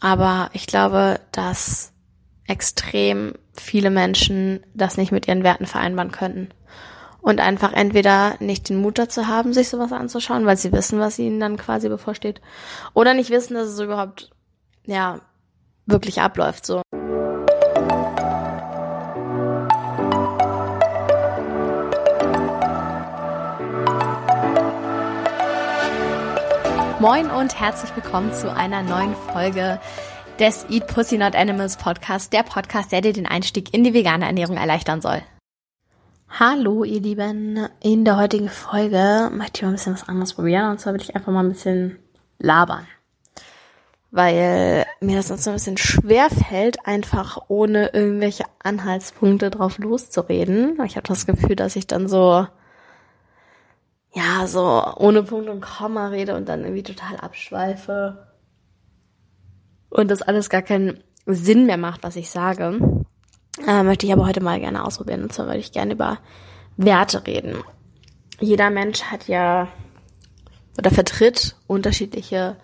aber ich glaube, dass extrem viele Menschen das nicht mit ihren Werten vereinbaren könnten. Und einfach entweder nicht den Mut dazu haben, sich sowas anzuschauen, weil sie wissen, was ihnen dann quasi bevorsteht, oder nicht wissen, dass es überhaupt, ja, wirklich abläuft, so. Moin und herzlich willkommen zu einer neuen Folge des Eat Pussy Not Animals Podcast, der Podcast, der dir den Einstieg in die vegane Ernährung erleichtern soll. Hallo, ihr Lieben. In der heutigen Folge möchte ich mal ein bisschen was anderes probieren. Und zwar will ich einfach mal ein bisschen labern. Weil mir das sonst so ein bisschen schwer fällt, einfach ohne irgendwelche Anhaltspunkte drauf loszureden. Ich habe das Gefühl, dass ich dann so ja, so ohne Punkt und Komma rede und dann irgendwie total abschweife und das alles gar keinen Sinn mehr macht, was ich sage, äh, möchte ich aber heute mal gerne ausprobieren. Und zwar würde ich gerne über Werte reden. Jeder Mensch hat ja oder vertritt unterschiedliche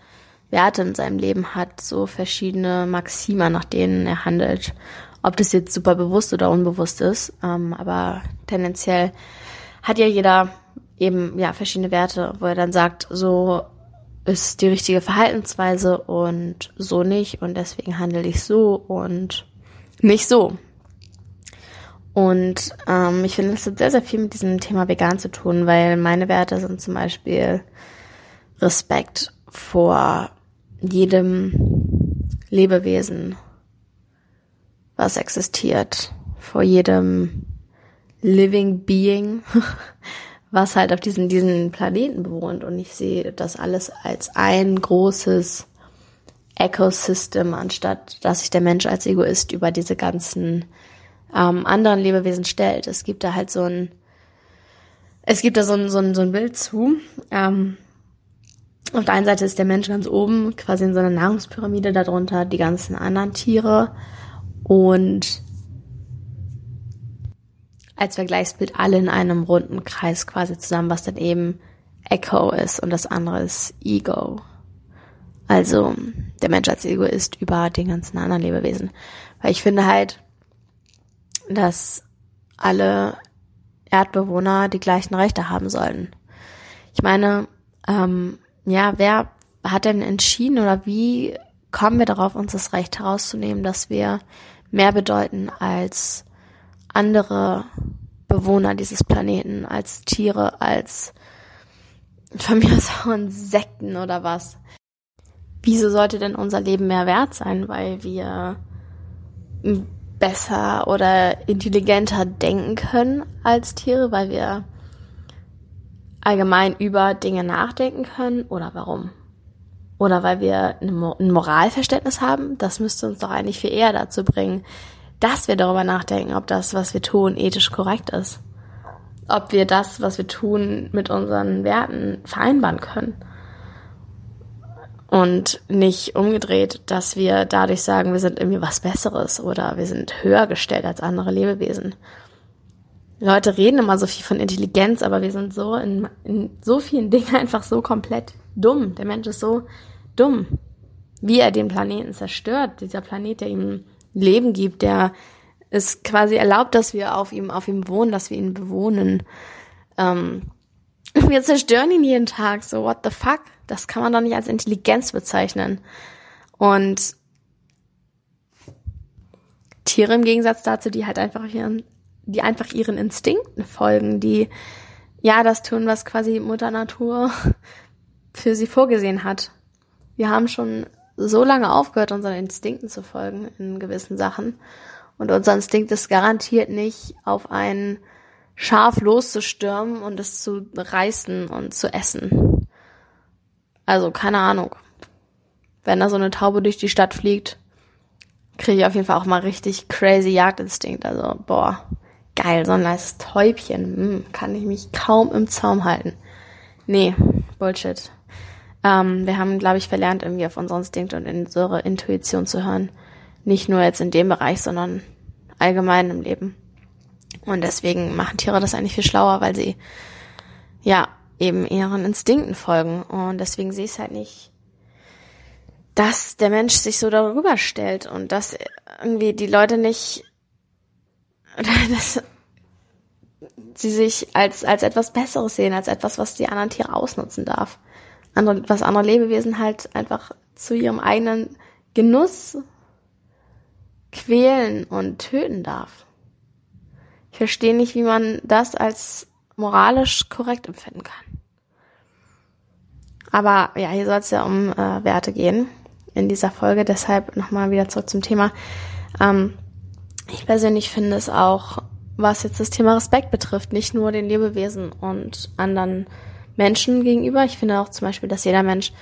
Werte in seinem Leben, hat so verschiedene Maxima, nach denen er handelt. Ob das jetzt super bewusst oder unbewusst ist, ähm, aber tendenziell hat ja jeder eben ja verschiedene Werte, wo er dann sagt, so ist die richtige Verhaltensweise und so nicht und deswegen handle ich so und nicht so. Und ähm, ich finde, es hat sehr, sehr viel mit diesem Thema vegan zu tun, weil meine Werte sind zum Beispiel Respekt vor jedem Lebewesen, was existiert, vor jedem living being, was halt auf diesen, diesen Planeten bewohnt. Und ich sehe das alles als ein großes Ecosystem, anstatt dass sich der Mensch als Egoist über diese ganzen ähm, anderen Lebewesen stellt. Es gibt da halt so ein, es gibt da so ein, so ein, so ein Bild zu. Ähm, auf der einen Seite ist der Mensch ganz oben, quasi in so einer Nahrungspyramide, darunter die ganzen anderen Tiere. Und als Vergleichsbild alle in einem runden Kreis quasi zusammen, was dann eben Echo ist und das andere ist Ego. Also der Mensch als Ego ist über den ganzen anderen Lebewesen. Weil ich finde halt, dass alle Erdbewohner die gleichen Rechte haben sollen. Ich meine, ähm, ja, wer hat denn entschieden oder wie kommen wir darauf, uns das Recht herauszunehmen, dass wir mehr bedeuten als andere Bewohner dieses Planeten, als Tiere, als von mir aus auch Insekten oder was. Wieso sollte denn unser Leben mehr wert sein, weil wir besser oder intelligenter denken können als Tiere, weil wir allgemein über Dinge nachdenken können oder warum? Oder weil wir ein Moralverständnis haben? Das müsste uns doch eigentlich viel eher dazu bringen, dass wir darüber nachdenken, ob das, was wir tun, ethisch korrekt ist. Ob wir das, was wir tun, mit unseren Werten vereinbaren können. Und nicht umgedreht, dass wir dadurch sagen, wir sind irgendwie was Besseres oder wir sind höher gestellt als andere Lebewesen. Leute reden immer so viel von Intelligenz, aber wir sind so in, in so vielen Dingen einfach so komplett dumm. Der Mensch ist so dumm, wie er den Planeten zerstört. Dieser Planet, der ihm Leben gibt, der es quasi erlaubt, dass wir auf ihm, auf ihm wohnen, dass wir ihn bewohnen. Ähm, wir zerstören ihn jeden Tag, so what the fuck? Das kann man doch nicht als Intelligenz bezeichnen. Und Tiere im Gegensatz dazu, die halt einfach ihren, die einfach ihren Instinkten folgen, die ja das tun, was quasi Mutter Natur für sie vorgesehen hat. Wir haben schon so lange aufgehört, unseren Instinkten zu folgen in gewissen Sachen. Und unser Instinkt ist garantiert nicht, auf ein Schaf loszustürmen und es zu reißen und zu essen. Also, keine Ahnung. Wenn da so eine Taube durch die Stadt fliegt, kriege ich auf jeden Fall auch mal richtig crazy Jagdinstinkt. Also, boah, geil, so ein nice Täubchen. Hm, kann ich mich kaum im Zaum halten. Nee, Bullshit. Ähm, wir haben, glaube ich, verlernt, irgendwie auf unseren Instinkt und unsere Intuition zu hören. Nicht nur jetzt in dem Bereich, sondern allgemein im Leben. Und deswegen machen Tiere das eigentlich viel schlauer, weil sie ja eben ihren Instinkten folgen. Und deswegen sehe ich es halt nicht dass der Mensch sich so darüber stellt und dass irgendwie die Leute nicht, dass sie sich als, als etwas Besseres sehen, als etwas, was die anderen Tiere ausnutzen darf. Andere, was andere Lebewesen halt einfach zu ihrem eigenen Genuss quälen und töten darf. Ich verstehe nicht, wie man das als moralisch korrekt empfinden kann. Aber ja, hier soll es ja um äh, Werte gehen in dieser Folge. Deshalb nochmal wieder zurück zum Thema. Ähm, ich persönlich finde es auch, was jetzt das Thema Respekt betrifft, nicht nur den Lebewesen und anderen Menschen gegenüber. Ich finde auch zum Beispiel, dass jeder Mensch,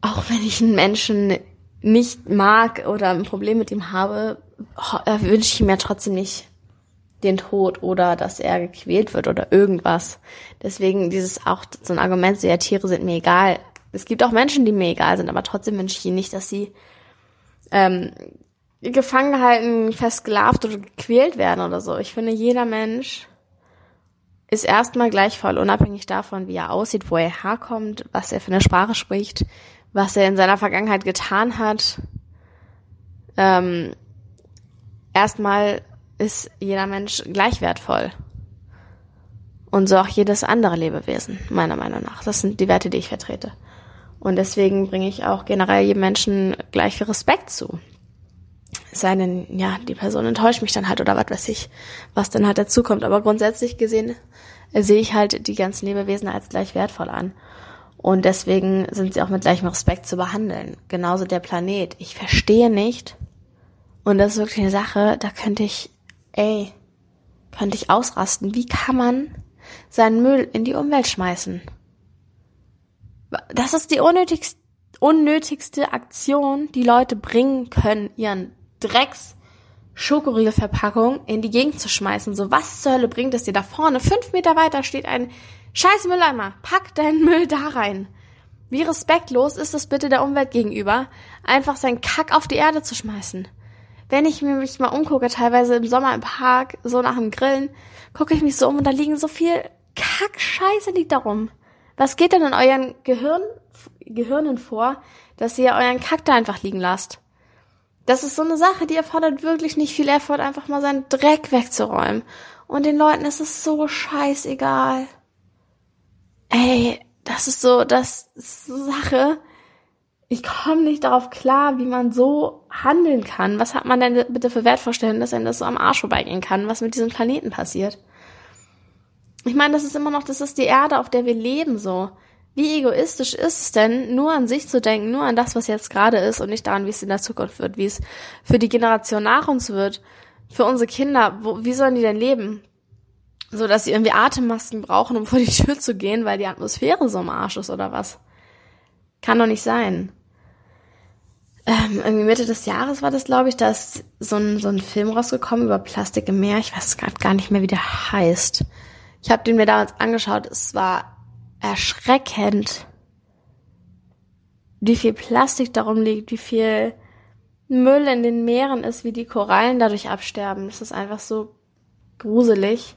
auch wenn ich einen Menschen nicht mag oder ein Problem mit ihm habe, äh, wünsche ich mir trotzdem nicht den Tod oder dass er gequält wird oder irgendwas. Deswegen dieses auch so ein Argument, so ja, Tiere sind mir egal. Es gibt auch Menschen, die mir egal sind, aber trotzdem wünsche ich ihnen nicht, dass sie ähm, gefangen gehalten, festgelarvt oder gequält werden oder so. Ich finde, jeder Mensch ist erstmal gleich voll, unabhängig davon, wie er aussieht, wo er herkommt, was er für eine Sprache spricht, was er in seiner Vergangenheit getan hat. Ähm, erstmal ist jeder Mensch gleich wertvoll. Und so auch jedes andere Lebewesen, meiner Meinung nach. Das sind die Werte, die ich vertrete. Und deswegen bringe ich auch generell jedem Menschen gleich viel Respekt zu. Es sei denn, ja, die Person enttäuscht mich dann halt oder was weiß ich, was dann halt dazukommt. Aber grundsätzlich gesehen äh, sehe ich halt die ganzen Lebewesen als gleich wertvoll an. Und deswegen sind sie auch mit gleichem Respekt zu behandeln. Genauso der Planet. Ich verstehe nicht. Und das ist wirklich eine Sache, da könnte ich, ey, könnte ich ausrasten. Wie kann man seinen Müll in die Umwelt schmeißen? Das ist die unnötigste, unnötigste Aktion, die Leute bringen können, ihren Drecks Schokoriegelverpackung in die Gegend zu schmeißen. So, was zur Hölle bringt es dir da vorne? Fünf Meter weiter steht ein scheiß Mülleimer. Pack deinen Müll da rein. Wie respektlos ist es bitte der Umwelt gegenüber, einfach seinen Kack auf die Erde zu schmeißen? Wenn ich mich mal umgucke, teilweise im Sommer im Park, so nach dem Grillen, gucke ich mich so um und da liegen so viel Kack-Scheiße liegt da rum. Was geht denn in euren Gehirn, Gehirnen vor, dass ihr euren Kack da einfach liegen lasst? Das ist so eine Sache, die erfordert wirklich nicht viel Effort, einfach mal seinen Dreck wegzuräumen. Und den Leuten ist es so scheißegal. Ey, das ist so, das ist so Sache. Ich komme nicht darauf klar, wie man so handeln kann. Was hat man denn bitte für Wertvorstellungen, dass einem das so am Arsch vorbeigehen kann, was mit diesem Planeten passiert? Ich meine, das ist immer noch, das ist die Erde, auf der wir leben, so. Wie egoistisch ist es denn, nur an sich zu denken, nur an das, was jetzt gerade ist und nicht daran, wie es in der Zukunft wird, wie es für die Generation nach uns wird, für unsere Kinder, wo, wie sollen die denn leben? So, dass sie irgendwie Atemmasken brauchen, um vor die Tür zu gehen, weil die Atmosphäre so im Arsch ist oder was? Kann doch nicht sein. Ähm, irgendwie Mitte des Jahres war das, glaube ich, da ist so ein, so ein Film rausgekommen über Plastik im Meer. Ich weiß gerade gar nicht mehr, wie der heißt. Ich habe den mir damals angeschaut. Es war erschreckend, wie viel Plastik darum liegt, wie viel Müll in den Meeren ist, wie die Korallen dadurch absterben. Das ist einfach so gruselig.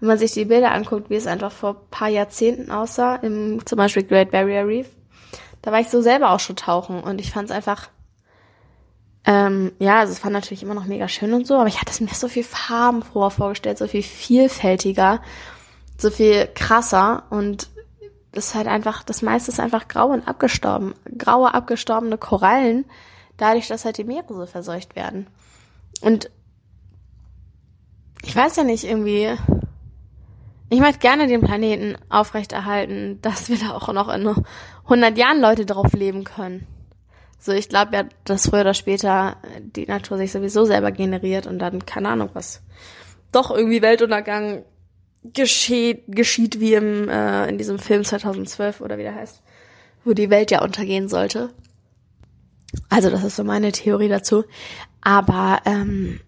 Wenn man sich die Bilder anguckt, wie es einfach vor paar Jahrzehnten aussah, im zum Beispiel Great Barrier Reef, da war ich so selber auch schon tauchen und ich fand es einfach, ähm, ja, also es war natürlich immer noch mega schön und so, aber ich hatte es mir so viel farbenfroher vorgestellt, so viel vielfältiger, so viel krasser und das ist halt einfach, das meiste ist einfach grau und abgestorben. Graue, abgestorbene Korallen, dadurch, dass halt die Meere so verseucht werden. Und ich weiß ja nicht, irgendwie, ich möchte gerne den Planeten aufrechterhalten, dass wir da auch noch in 100 Jahren Leute drauf leben können. So, ich glaube ja, dass früher oder später die Natur sich sowieso selber generiert und dann, keine Ahnung was, doch irgendwie Weltuntergang geschieht, geschieht wie im, äh, in diesem Film 2012 oder wie der heißt, wo die Welt ja untergehen sollte. Also das ist so meine Theorie dazu. Aber ähm,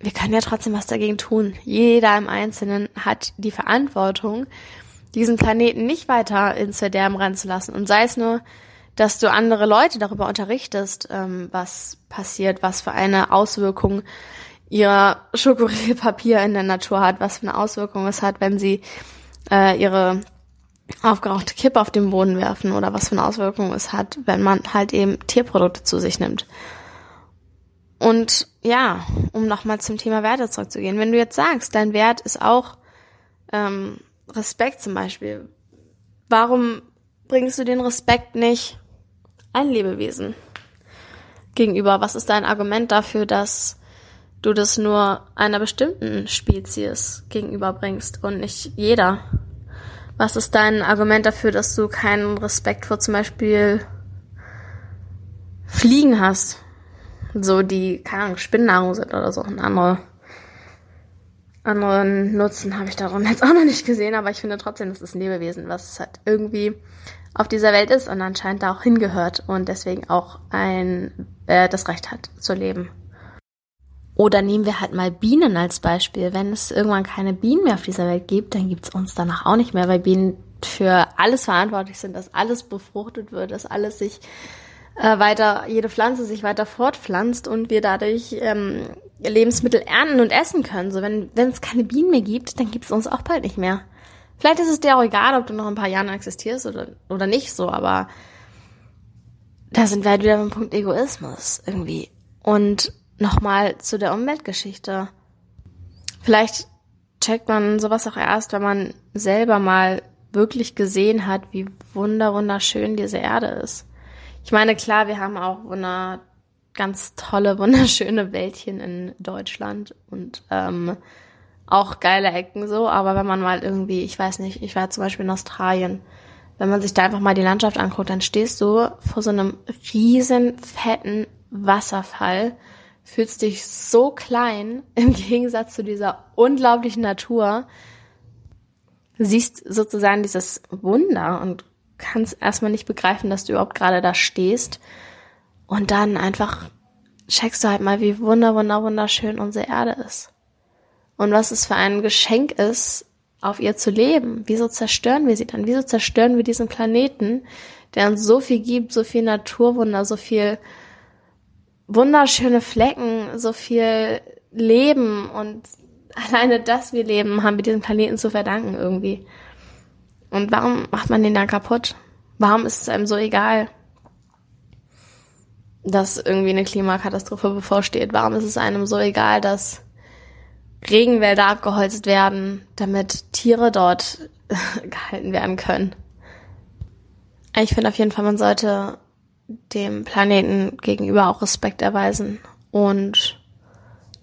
wir können ja trotzdem was dagegen tun. Jeder im Einzelnen hat die Verantwortung, diesen Planeten nicht weiter ins Verderben rennen zu lassen. Und sei es nur, dass du andere Leute darüber unterrichtest, ähm, was passiert, was für eine Auswirkung ihr Schokoriegelpapier in der Natur hat, was für eine Auswirkung es hat, wenn sie äh, ihre aufgerauchte Kippe auf den Boden werfen oder was für eine Auswirkung es hat, wenn man halt eben Tierprodukte zu sich nimmt. Und ja, um nochmal zum Thema Werte zurückzugehen, wenn du jetzt sagst, dein Wert ist auch ähm, Respekt zum Beispiel, warum bringst du den Respekt nicht ein Lebewesen gegenüber? Was ist dein Argument dafür, dass du das nur einer bestimmten Spezies gegenüberbringst und nicht jeder? Was ist dein Argument dafür, dass du keinen Respekt vor zum Beispiel Fliegen hast? So die, keine Ahnung, Spinnnahrung sind oder so. Ein andere, anderen Nutzen habe ich darum jetzt auch noch nicht gesehen, aber ich finde trotzdem, das ist ein Lebewesen, was halt irgendwie auf dieser Welt ist und anscheinend da auch hingehört und deswegen auch ein, äh, das Recht hat zu leben. Oder nehmen wir halt mal Bienen als Beispiel. Wenn es irgendwann keine Bienen mehr auf dieser Welt gibt, dann gibt es uns danach auch nicht mehr, weil Bienen für alles verantwortlich sind, dass alles befruchtet wird, dass alles sich äh, weiter, jede Pflanze sich weiter fortpflanzt und wir dadurch ähm, Lebensmittel ernten und essen können. So, wenn wenn es keine Bienen mehr gibt, dann gibt es uns auch bald nicht mehr. Vielleicht ist es dir auch egal, ob du noch ein paar Jahren existierst oder, oder nicht so, aber da sind wir halt wieder beim Punkt Egoismus irgendwie. Und nochmal zu der Umweltgeschichte. Vielleicht checkt man sowas auch erst, wenn man selber mal wirklich gesehen hat, wie wunder wunderschön diese Erde ist. Ich meine, klar, wir haben auch wunder, ganz tolle, wunderschöne Wäldchen in Deutschland und ähm, auch geile Ecken so, aber wenn man mal irgendwie, ich weiß nicht, ich war zum Beispiel in Australien, wenn man sich da einfach mal die Landschaft anguckt, dann stehst du vor so einem riesen fetten Wasserfall fühlst dich so klein im Gegensatz zu dieser unglaublichen Natur, siehst sozusagen dieses Wunder und kannst erstmal nicht begreifen, dass du überhaupt gerade da stehst. Und dann einfach checkst du halt mal, wie wunder, wunder, wunderschön unsere Erde ist. Und was es für ein Geschenk ist, auf ihr zu leben. Wieso zerstören wir sie dann? Wieso zerstören wir diesen Planeten, der uns so viel gibt, so viel Naturwunder, so viel wunderschöne Flecken, so viel Leben und alleine, dass wir leben, haben wir diesen Planeten zu verdanken irgendwie. Und warum macht man den dann kaputt? Warum ist es einem so egal, dass irgendwie eine Klimakatastrophe bevorsteht? Warum ist es einem so egal, dass Regenwälder abgeholzt werden, damit Tiere dort gehalten werden können? Ich finde auf jeden Fall, man sollte dem Planeten gegenüber auch Respekt erweisen. Und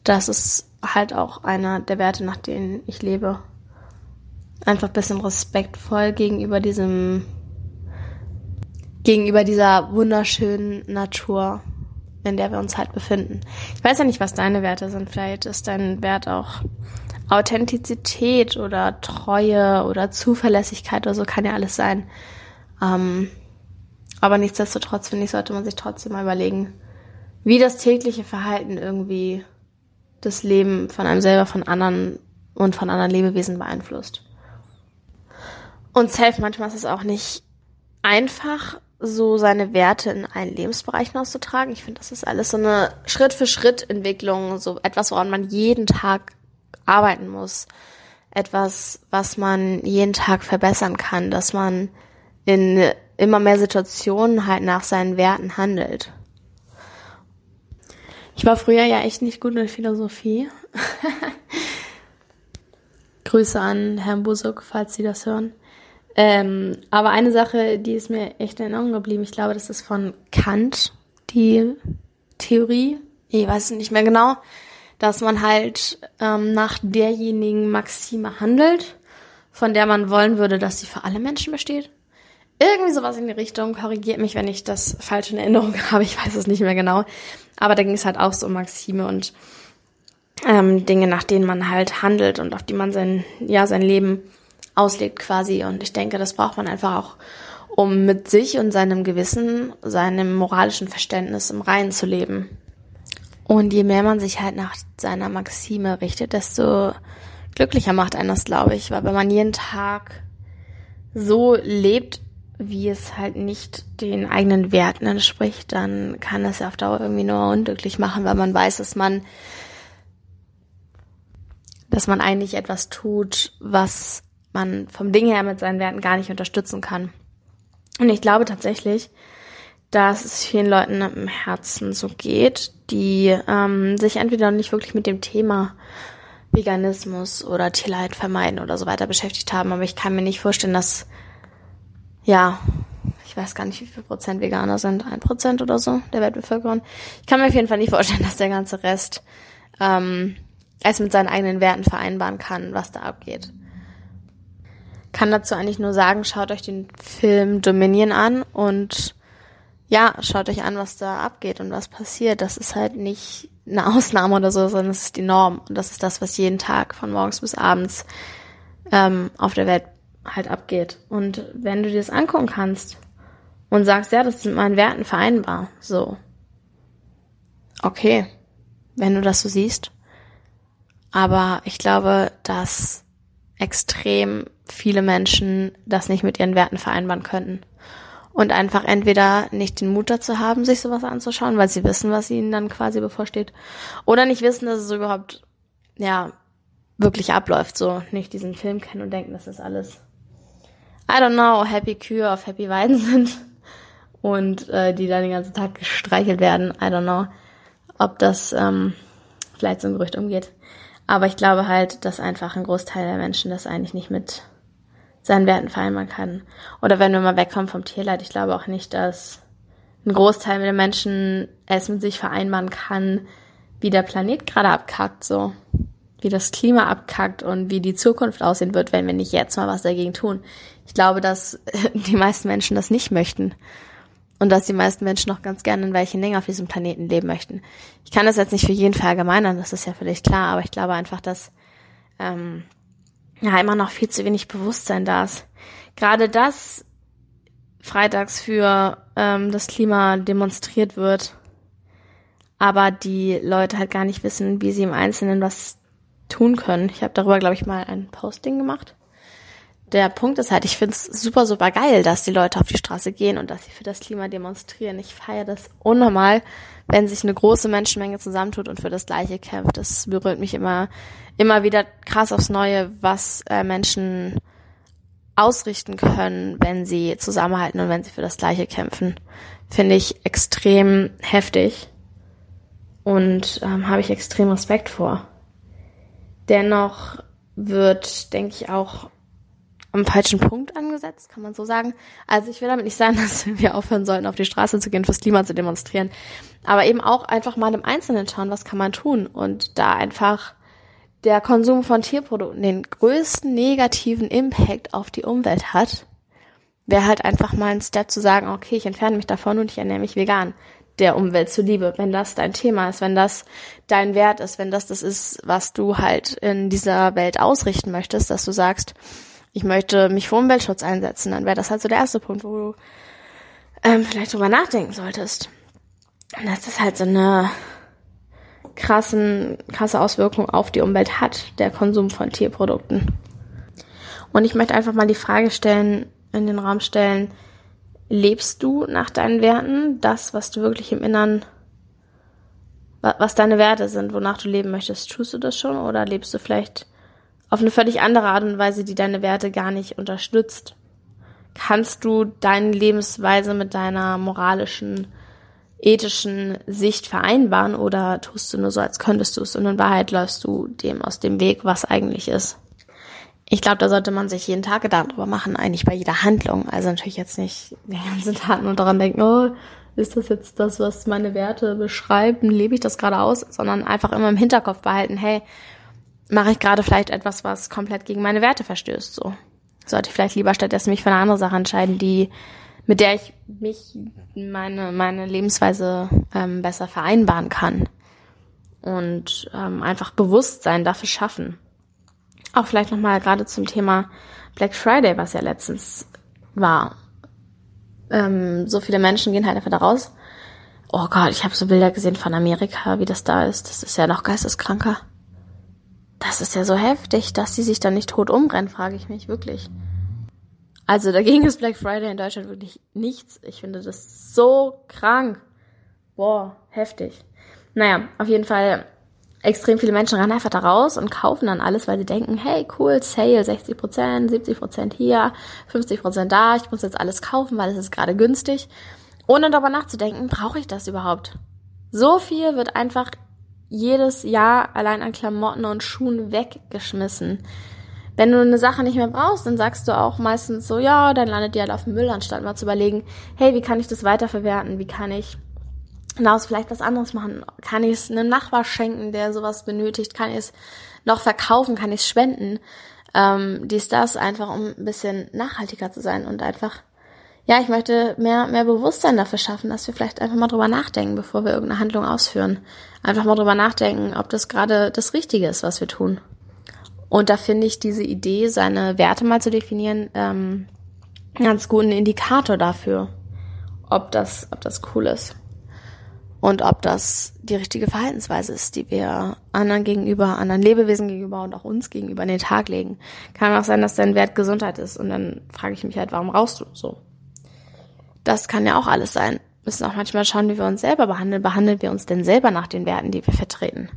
das ist halt auch einer der Werte, nach denen ich lebe. Einfach ein bisschen respektvoll gegenüber diesem, gegenüber dieser wunderschönen Natur, in der wir uns halt befinden. Ich weiß ja nicht, was deine Werte sind. Vielleicht ist dein Wert auch Authentizität oder Treue oder Zuverlässigkeit oder so, kann ja alles sein. Ähm, aber nichtsdestotrotz, finde ich, sollte man sich trotzdem mal überlegen, wie das tägliche Verhalten irgendwie das Leben von einem selber, von anderen und von anderen Lebewesen beeinflusst. Und safe, manchmal ist es auch nicht einfach, so seine Werte in allen Lebensbereichen auszutragen. Ich finde, das ist alles so eine Schritt-für-Schritt-Entwicklung, so etwas, woran man jeden Tag arbeiten muss. Etwas, was man jeden Tag verbessern kann, dass man in immer mehr Situationen halt nach seinen Werten handelt. Ich war früher ja echt nicht gut in Philosophie. Grüße an Herrn Busuk, falls Sie das hören. Ähm, aber eine Sache, die ist mir echt in Erinnerung geblieben. Ich glaube, das ist von Kant, die Theorie. Ich weiß es nicht mehr genau. Dass man halt ähm, nach derjenigen Maxime handelt, von der man wollen würde, dass sie für alle Menschen besteht. Irgendwie sowas in die Richtung. Korrigiert mich, wenn ich das falsch in Erinnerung habe. Ich weiß es nicht mehr genau. Aber da ging es halt auch so um Maxime und ähm, Dinge, nach denen man halt handelt und auf die man sein, ja, sein Leben auslegt quasi. Und ich denke, das braucht man einfach auch, um mit sich und seinem Gewissen, seinem moralischen Verständnis im Reinen zu leben. Und je mehr man sich halt nach seiner Maxime richtet, desto glücklicher macht einen das, glaube ich. Weil wenn man jeden Tag so lebt, wie es halt nicht den eigenen Werten entspricht, dann kann das ja auf Dauer irgendwie nur unglücklich machen, weil man weiß, dass man, dass man eigentlich etwas tut, was man vom Ding her mit seinen Werten gar nicht unterstützen kann. Und ich glaube tatsächlich, dass es vielen Leuten im Herzen so geht, die ähm, sich entweder nicht wirklich mit dem Thema Veganismus oder Tierleid vermeiden oder so weiter beschäftigt haben. Aber ich kann mir nicht vorstellen, dass, ja, ich weiß gar nicht, wie viel Prozent Veganer sind, ein Prozent oder so der Weltbevölkerung. Ich kann mir auf jeden Fall nicht vorstellen, dass der ganze Rest ähm, es mit seinen eigenen Werten vereinbaren kann, was da abgeht. Kann dazu eigentlich nur sagen, schaut euch den Film Dominion an und ja, schaut euch an, was da abgeht und was passiert. Das ist halt nicht eine Ausnahme oder so, sondern es ist die Norm. Und das ist das, was jeden Tag von morgens bis abends ähm, auf der Welt halt abgeht. Und wenn du dir das angucken kannst und sagst, ja, das ist mit meinen Werten vereinbar, so. Okay, wenn du das so siehst. Aber ich glaube, dass extrem viele Menschen das nicht mit ihren Werten vereinbaren könnten und einfach entweder nicht den Mut dazu haben, sich sowas anzuschauen, weil sie wissen, was ihnen dann quasi bevorsteht, oder nicht wissen, dass es überhaupt, ja, wirklich abläuft, so nicht diesen Film kennen und denken, das alles, I don't know, happy Kühe auf happy Weiden sind und äh, die dann den ganzen Tag gestreichelt werden, I don't know, ob das ähm, vielleicht so ein Gerücht umgeht. Aber ich glaube halt, dass einfach ein Großteil der Menschen das eigentlich nicht mit seinen Werten vereinbaren kann. Oder wenn wir mal wegkommen vom Tierleid, ich glaube auch nicht, dass ein Großteil der Menschen es mit sich vereinbaren kann, wie der Planet gerade abkackt, so. Wie das Klima abkackt und wie die Zukunft aussehen wird, wenn wir nicht jetzt mal was dagegen tun. Ich glaube, dass die meisten Menschen das nicht möchten. Und dass die meisten Menschen noch ganz gerne in welchen Dingen auf diesem Planeten leben möchten. Ich kann das jetzt nicht für jeden verallgemeinern, das ist ja völlig klar, aber ich glaube einfach, dass ähm, ja immer noch viel zu wenig Bewusstsein da ist. Gerade das freitags für ähm, das Klima demonstriert wird, aber die Leute halt gar nicht wissen, wie sie im Einzelnen was tun können. Ich habe darüber, glaube ich, mal ein Posting gemacht. Der Punkt ist halt, ich finde es super, super geil, dass die Leute auf die Straße gehen und dass sie für das Klima demonstrieren. Ich feiere das unnormal, wenn sich eine große Menschenmenge zusammentut und für das Gleiche kämpft. Das berührt mich immer, immer wieder krass aufs Neue, was äh, Menschen ausrichten können, wenn sie zusammenhalten und wenn sie für das Gleiche kämpfen. Finde ich extrem heftig und ähm, habe ich extrem Respekt vor. Dennoch wird, denke ich, auch am falschen Punkt angesetzt, kann man so sagen. Also ich will damit nicht sagen, dass wir aufhören sollten, auf die Straße zu gehen, fürs Klima zu demonstrieren. Aber eben auch einfach mal im Einzelnen schauen, was kann man tun. Und da einfach der Konsum von Tierprodukten den größten negativen Impact auf die Umwelt hat, wäre halt einfach mal ein Step zu sagen, okay, ich entferne mich davon und ich ernähre mich vegan der Umwelt zuliebe, wenn das dein Thema ist, wenn das dein Wert ist, wenn das das ist, was du halt in dieser Welt ausrichten möchtest, dass du sagst, ich möchte mich für Umweltschutz einsetzen, dann wäre das halt so der erste Punkt, wo du ähm, vielleicht drüber nachdenken solltest. Und dass das halt so eine krassen, krasse Auswirkung auf die Umwelt hat, der Konsum von Tierprodukten. Und ich möchte einfach mal die Frage stellen, in den Raum stellen, lebst du nach deinen Werten, das, was du wirklich im Innern, was deine Werte sind, wonach du leben möchtest, tust du das schon oder lebst du vielleicht auf eine völlig andere Art und Weise, die deine Werte gar nicht unterstützt. Kannst du deine Lebensweise mit deiner moralischen, ethischen Sicht vereinbaren oder tust du nur so, als könntest du es und in Wahrheit läufst du dem aus dem Weg, was eigentlich ist? Ich glaube, da sollte man sich jeden Tag Gedanken drüber machen, eigentlich bei jeder Handlung. Also natürlich jetzt nicht den ganzen Tag nur daran denken, oh, ist das jetzt das, was meine Werte beschreiben? Lebe ich das gerade aus? Sondern einfach immer im Hinterkopf behalten, hey, mache ich gerade vielleicht etwas, was komplett gegen meine Werte verstößt. So sollte ich vielleicht lieber stattdessen mich für eine andere Sache entscheiden, die mit der ich mich meine meine Lebensweise ähm, besser vereinbaren kann und ähm, einfach Bewusstsein dafür schaffen. Auch vielleicht noch mal gerade zum Thema Black Friday, was ja letztens war. Ähm, so viele Menschen gehen halt einfach da raus. Oh Gott, ich habe so Bilder gesehen von Amerika, wie das da ist. Das ist ja noch geisteskranker. Das ist ja so heftig, dass die sich dann nicht tot umrennen, frage ich mich wirklich. Also dagegen ist Black Friday in Deutschland wirklich nichts. Ich finde das so krank. Boah, heftig. Naja, auf jeden Fall extrem viele Menschen rennen einfach da raus und kaufen dann alles, weil sie denken, hey, cool, Sale, 60 Prozent, 70 Prozent hier, 50 Prozent da, ich muss jetzt alles kaufen, weil es ist gerade günstig. Ohne darüber nachzudenken, brauche ich das überhaupt? So viel wird einfach jedes Jahr allein an Klamotten und Schuhen weggeschmissen. Wenn du eine Sache nicht mehr brauchst, dann sagst du auch meistens so, ja, dann landet die halt auf dem Müll, anstatt mal zu überlegen, hey, wie kann ich das weiterverwerten? Wie kann ich daraus vielleicht was anderes machen? Kann ich es einem Nachbar schenken, der sowas benötigt? Kann ich es noch verkaufen? Kann ich es spenden? Ähm, dies, das, einfach um ein bisschen nachhaltiger zu sein und einfach ja, ich möchte mehr, mehr Bewusstsein dafür schaffen, dass wir vielleicht einfach mal drüber nachdenken, bevor wir irgendeine Handlung ausführen. Einfach mal drüber nachdenken, ob das gerade das Richtige ist, was wir tun. Und da finde ich diese Idee, seine Werte mal zu definieren, ähm, ganz guten Indikator dafür, ob das, ob das cool ist. Und ob das die richtige Verhaltensweise ist, die wir anderen gegenüber, anderen Lebewesen gegenüber und auch uns gegenüber in den Tag legen. Kann auch sein, dass dein Wert Gesundheit ist. Und dann frage ich mich halt, warum rauchst du so? Das kann ja auch alles sein. Wir müssen auch manchmal schauen, wie wir uns selber behandeln. Behandeln wir uns denn selber nach den Werten, die wir vertreten?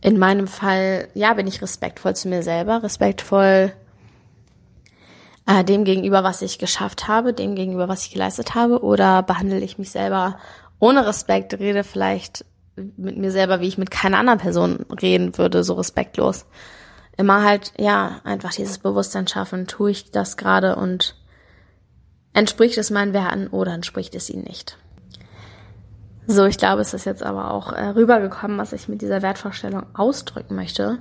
In meinem Fall, ja, bin ich respektvoll zu mir selber, respektvoll äh, dem gegenüber, was ich geschafft habe, dem gegenüber, was ich geleistet habe, oder behandle ich mich selber ohne Respekt, rede vielleicht mit mir selber, wie ich mit keiner anderen Person reden würde, so respektlos. Immer halt, ja, einfach dieses Bewusstsein schaffen, tue ich das gerade und Entspricht es meinen Werten oder entspricht es ihnen nicht? So, ich glaube, es ist jetzt aber auch äh, rübergekommen, was ich mit dieser Wertvorstellung ausdrücken möchte.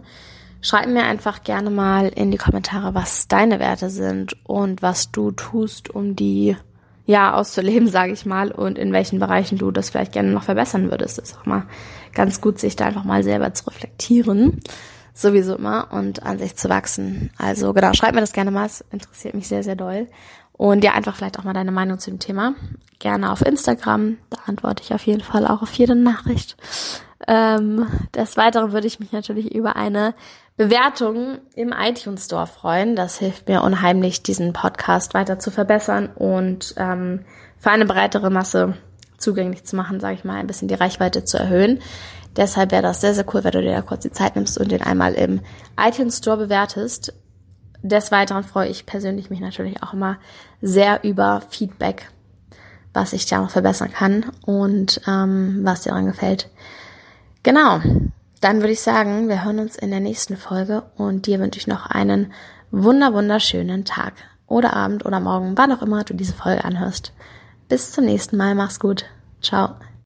Schreib mir einfach gerne mal in die Kommentare, was deine Werte sind und was du tust, um die ja auszuleben, sage ich mal, und in welchen Bereichen du das vielleicht gerne noch verbessern würdest. Das ist auch mal ganz gut, sich da einfach mal selber zu reflektieren. Sowieso immer und an sich zu wachsen. Also genau, schreib mir das gerne mal, es interessiert mich sehr, sehr doll. Und ja, einfach vielleicht auch mal deine Meinung zu dem Thema. Gerne auf Instagram. Da antworte ich auf jeden Fall auch auf jede Nachricht. Ähm, des Weiteren würde ich mich natürlich über eine Bewertung im iTunes Store freuen. Das hilft mir unheimlich, diesen Podcast weiter zu verbessern und ähm, für eine breitere Masse zugänglich zu machen, sage ich mal, ein bisschen die Reichweite zu erhöhen. Deshalb wäre das sehr, sehr cool, wenn du dir da kurz die Zeit nimmst und den einmal im iTunes Store bewertest. Des Weiteren freue ich persönlich mich natürlich auch immer sehr über Feedback, was ich da noch verbessern kann und ähm, was dir daran gefällt. Genau, dann würde ich sagen, wir hören uns in der nächsten Folge und dir wünsche ich noch einen wunder wunderschönen Tag oder Abend oder Morgen, wann auch immer du diese Folge anhörst. Bis zum nächsten Mal, mach's gut. Ciao.